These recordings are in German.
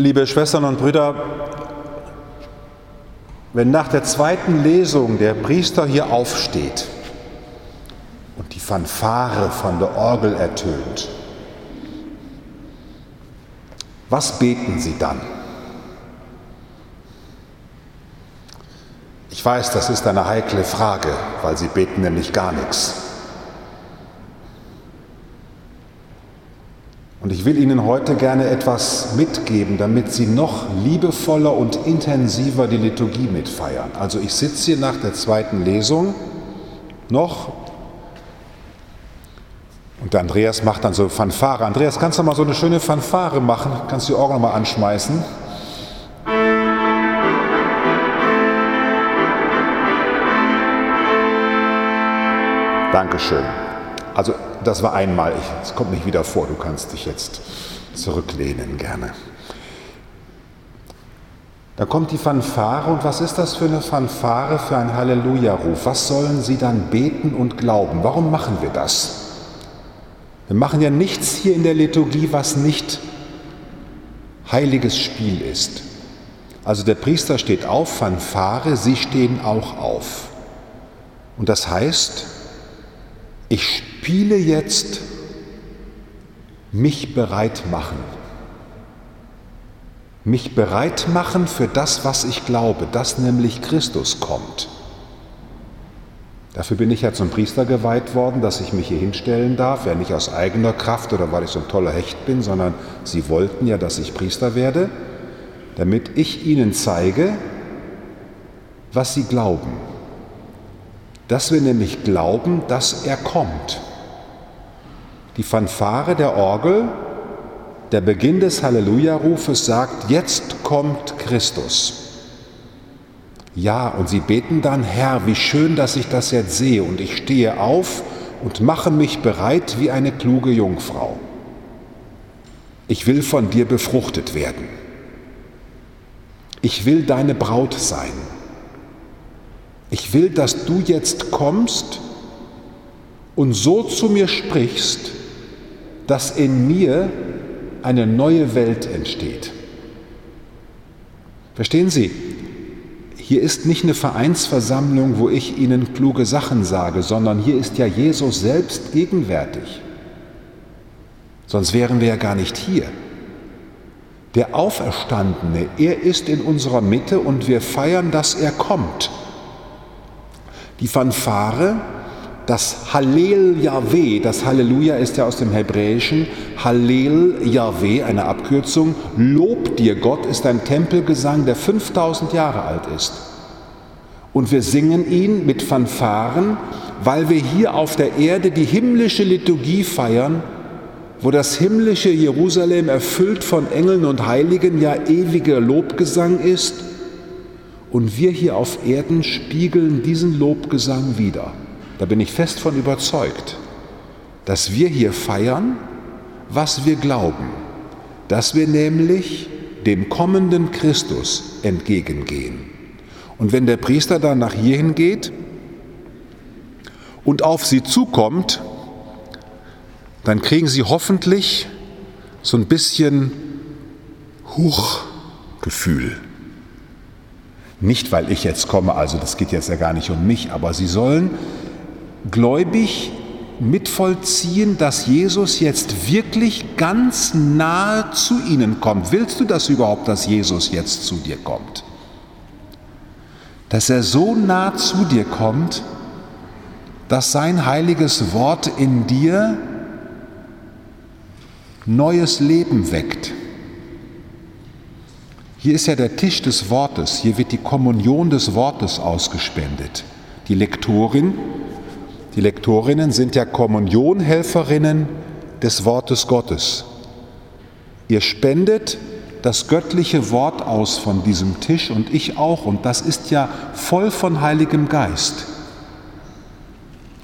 Liebe Schwestern und Brüder, wenn nach der zweiten Lesung der Priester hier aufsteht und die Fanfare von der Orgel ertönt, was beten Sie dann? Ich weiß, das ist eine heikle Frage, weil Sie beten nämlich gar nichts. Und ich will Ihnen heute gerne etwas mitgeben, damit Sie noch liebevoller und intensiver die Liturgie mitfeiern. Also ich sitze hier nach der zweiten Lesung noch und der Andreas macht dann so Fanfare. Andreas, kannst du mal so eine schöne Fanfare machen? Kannst du die Orgel mal anschmeißen? Dankeschön. Also das war einmal, es kommt nicht wieder vor, du kannst dich jetzt zurücklehnen gerne. Da kommt die Fanfare und was ist das für eine Fanfare, für ein Halleluja-Ruf? Was sollen sie dann beten und glauben? Warum machen wir das? Wir machen ja nichts hier in der Liturgie, was nicht heiliges Spiel ist. Also der Priester steht auf, Fanfare, sie stehen auch auf. Und das heißt, ich spiele jetzt mich bereit machen. Mich bereit machen für das, was ich glaube, dass nämlich Christus kommt. Dafür bin ich ja zum Priester geweiht worden, dass ich mich hier hinstellen darf, ja nicht aus eigener Kraft oder weil ich so ein toller Hecht bin, sondern sie wollten ja, dass ich Priester werde, damit ich ihnen zeige, was sie glauben dass wir nämlich glauben, dass er kommt. Die Fanfare der Orgel, der Beginn des Halleluja-Rufes sagt, jetzt kommt Christus. Ja, und sie beten dann, Herr, wie schön, dass ich das jetzt sehe, und ich stehe auf und mache mich bereit wie eine kluge Jungfrau. Ich will von dir befruchtet werden. Ich will deine Braut sein. Ich will, dass du jetzt kommst und so zu mir sprichst, dass in mir eine neue Welt entsteht. Verstehen Sie? Hier ist nicht eine Vereinsversammlung, wo ich Ihnen kluge Sachen sage, sondern hier ist ja Jesus selbst gegenwärtig. Sonst wären wir ja gar nicht hier. Der Auferstandene, er ist in unserer Mitte und wir feiern, dass er kommt. Die Fanfare, das Hallel Yahweh, das Halleluja ist ja aus dem Hebräischen, Hallel Yahweh, eine Abkürzung, Lob dir Gott ist ein Tempelgesang, der 5000 Jahre alt ist. Und wir singen ihn mit Fanfaren, weil wir hier auf der Erde die himmlische Liturgie feiern, wo das himmlische Jerusalem erfüllt von Engeln und Heiligen ja ewiger Lobgesang ist und wir hier auf Erden spiegeln diesen Lobgesang wieder. Da bin ich fest von überzeugt, dass wir hier feiern, was wir glauben, dass wir nämlich dem kommenden Christus entgegengehen. Und wenn der Priester dann nach hierhin geht und auf sie zukommt, dann kriegen sie hoffentlich so ein bisschen Huchgefühl. Nicht, weil ich jetzt komme, also das geht jetzt ja gar nicht um mich, aber sie sollen gläubig mitvollziehen, dass Jesus jetzt wirklich ganz nahe zu ihnen kommt. Willst du das überhaupt, dass Jesus jetzt zu dir kommt? Dass er so nah zu dir kommt, dass sein heiliges Wort in dir neues Leben weckt. Hier ist ja der Tisch des Wortes, hier wird die Kommunion des Wortes ausgespendet. Die Lektorin, die Lektorinnen sind ja Kommunionhelferinnen des Wortes Gottes. Ihr spendet das göttliche Wort aus von diesem Tisch und ich auch und das ist ja voll von Heiligem Geist.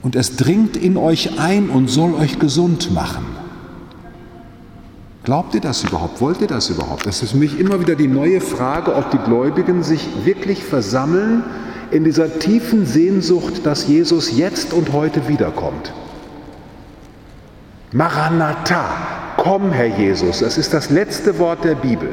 Und es dringt in euch ein und soll euch gesund machen. Glaubt ihr das überhaupt? Wollt ihr das überhaupt? Das ist für mich immer wieder die neue Frage, ob die Gläubigen sich wirklich versammeln in dieser tiefen Sehnsucht, dass Jesus jetzt und heute wiederkommt. Maranatha, komm Herr Jesus, das ist das letzte Wort der Bibel.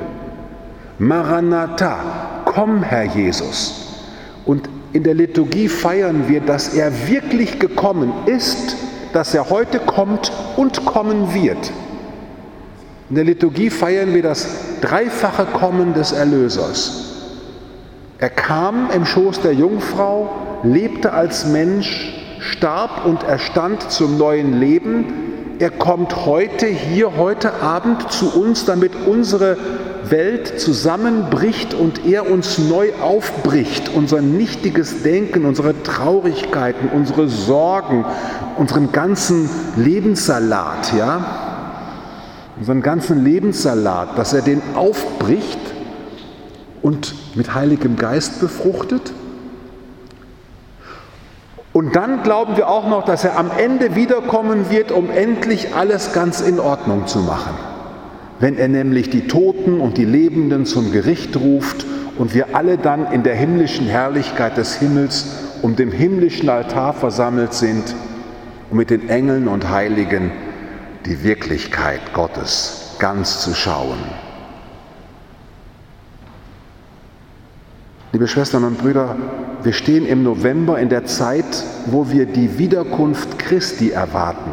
Maranatha, komm Herr Jesus. Und in der Liturgie feiern wir, dass er wirklich gekommen ist, dass er heute kommt und kommen wird. In der Liturgie feiern wir das dreifache Kommen des Erlösers. Er kam im Schoß der Jungfrau, lebte als Mensch, starb und erstand zum neuen Leben. Er kommt heute, hier, heute Abend zu uns, damit unsere Welt zusammenbricht und er uns neu aufbricht, unser nichtiges Denken, unsere Traurigkeiten, unsere Sorgen, unseren ganzen Lebenssalat, ja, unseren ganzen Lebenssalat, dass er den aufbricht und mit Heiligem Geist befruchtet. Und dann glauben wir auch noch, dass er am Ende wiederkommen wird, um endlich alles ganz in Ordnung zu machen wenn er nämlich die Toten und die Lebenden zum Gericht ruft und wir alle dann in der himmlischen Herrlichkeit des Himmels um den himmlischen Altar versammelt sind, um mit den Engeln und Heiligen die Wirklichkeit Gottes ganz zu schauen. Liebe Schwestern und Brüder, wir stehen im November in der Zeit, wo wir die Wiederkunft Christi erwarten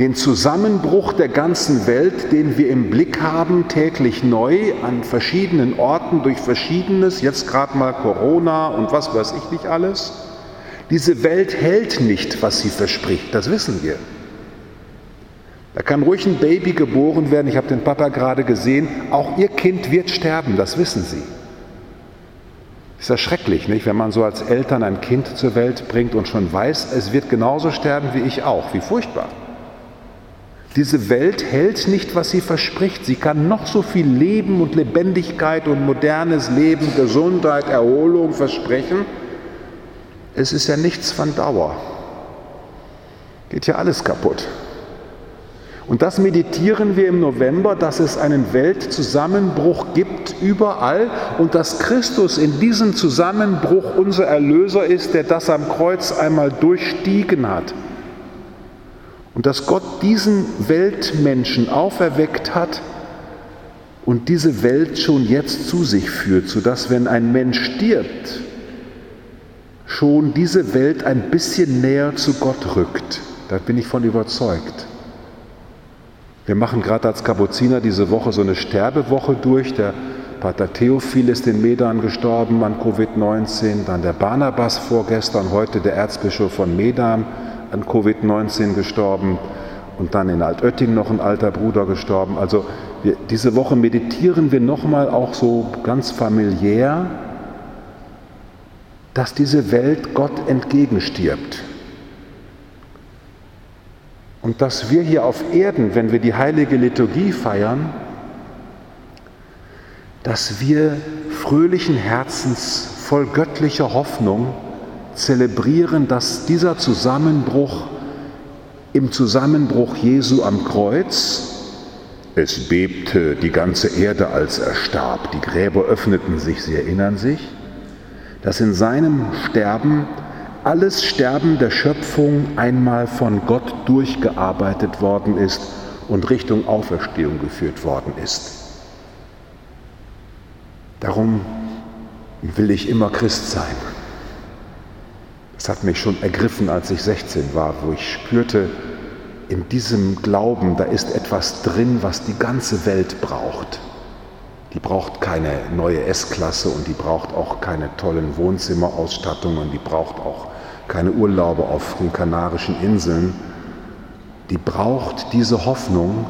den Zusammenbruch der ganzen Welt, den wir im Blick haben, täglich neu an verschiedenen Orten durch verschiedenes, jetzt gerade mal Corona und was weiß ich nicht alles. Diese Welt hält nicht, was sie verspricht, das wissen wir. Da kann ruhig ein Baby geboren werden, ich habe den Papa gerade gesehen, auch ihr Kind wird sterben, das wissen sie. Ist das schrecklich, nicht? wenn man so als Eltern ein Kind zur Welt bringt und schon weiß, es wird genauso sterben wie ich auch. Wie furchtbar. Diese Welt hält nicht, was sie verspricht. Sie kann noch so viel Leben und Lebendigkeit und modernes Leben, Gesundheit, Erholung versprechen. Es ist ja nichts von Dauer. Geht ja alles kaputt. Und das meditieren wir im November, dass es einen Weltzusammenbruch gibt überall und dass Christus in diesem Zusammenbruch unser Erlöser ist, der das am Kreuz einmal durchstiegen hat. Und dass Gott diesen Weltmenschen auferweckt hat und diese Welt schon jetzt zu sich führt, sodass wenn ein Mensch stirbt, schon diese Welt ein bisschen näher zu Gott rückt. Da bin ich von überzeugt. Wir machen gerade als Kapuziner diese Woche so eine Sterbewoche durch. Der Pater Theophil ist in Medan gestorben an Covid-19, dann der Barnabas vorgestern, heute der Erzbischof von Medan an Covid-19 gestorben und dann in Altötting noch ein alter Bruder gestorben. Also wir, diese Woche meditieren wir nochmal auch so ganz familiär, dass diese Welt Gott entgegenstirbt. Und dass wir hier auf Erden, wenn wir die heilige Liturgie feiern, dass wir fröhlichen Herzens voll göttlicher Hoffnung zelebrieren, dass dieser Zusammenbruch im Zusammenbruch Jesu am Kreuz, es bebte die ganze Erde, als er starb, die Gräber öffneten sich, Sie erinnern sich, dass in seinem Sterben alles Sterben der Schöpfung einmal von Gott durchgearbeitet worden ist und Richtung Auferstehung geführt worden ist. Darum will ich immer Christ sein. Es hat mich schon ergriffen, als ich 16 war, wo ich spürte, in diesem Glauben, da ist etwas drin, was die ganze Welt braucht. Die braucht keine neue S-Klasse und die braucht auch keine tollen Wohnzimmerausstattungen, die braucht auch keine Urlaube auf den Kanarischen Inseln. Die braucht diese Hoffnung,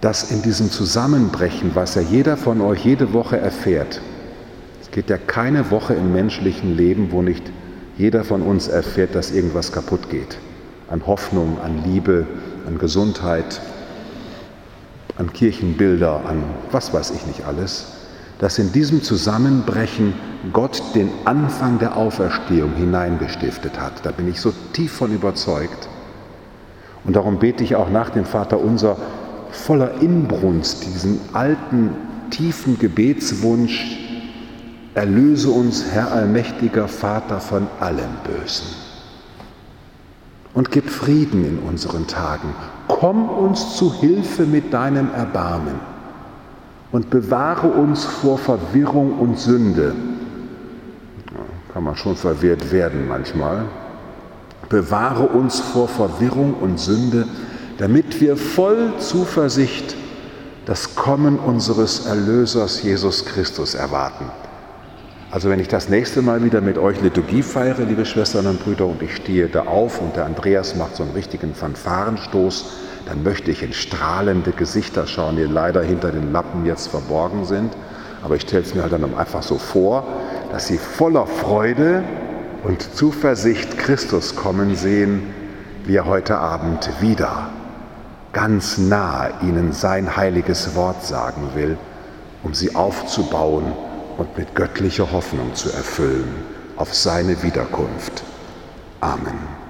dass in diesem Zusammenbrechen, was ja jeder von euch jede Woche erfährt, es geht ja keine Woche im menschlichen Leben, wo nicht jeder von uns erfährt, dass irgendwas kaputt geht. An Hoffnung, an Liebe, an Gesundheit, an Kirchenbilder, an was weiß ich nicht alles. Dass in diesem Zusammenbrechen Gott den Anfang der Auferstehung hineingestiftet hat. Da bin ich so tief von überzeugt. Und darum bete ich auch nach dem Vater unser voller Inbrunst diesen alten, tiefen Gebetswunsch, Erlöse uns, Herr allmächtiger Vater, von allem Bösen. Und gib Frieden in unseren Tagen. Komm uns zu Hilfe mit deinem Erbarmen. und bewahre uns vor Verwirrung und Sünde. Kann man schon verwirrt werden manchmal. Bewahre uns vor Verwirrung und Sünde, damit wir voll Zuversicht das Kommen unseres Erlösers Jesus Christus erwarten. Also wenn ich das nächste Mal wieder mit euch Liturgie feiere, liebe Schwestern und Brüder, und ich stehe da auf und der Andreas macht so einen richtigen Fanfarenstoß, dann möchte ich in strahlende Gesichter schauen, die leider hinter den Lappen jetzt verborgen sind. Aber ich stelle es mir halt dann einfach so vor, dass sie voller Freude und Zuversicht Christus kommen sehen, wie er heute Abend wieder ganz nah ihnen sein heiliges Wort sagen will, um sie aufzubauen und mit göttlicher Hoffnung zu erfüllen auf seine Wiederkunft. Amen.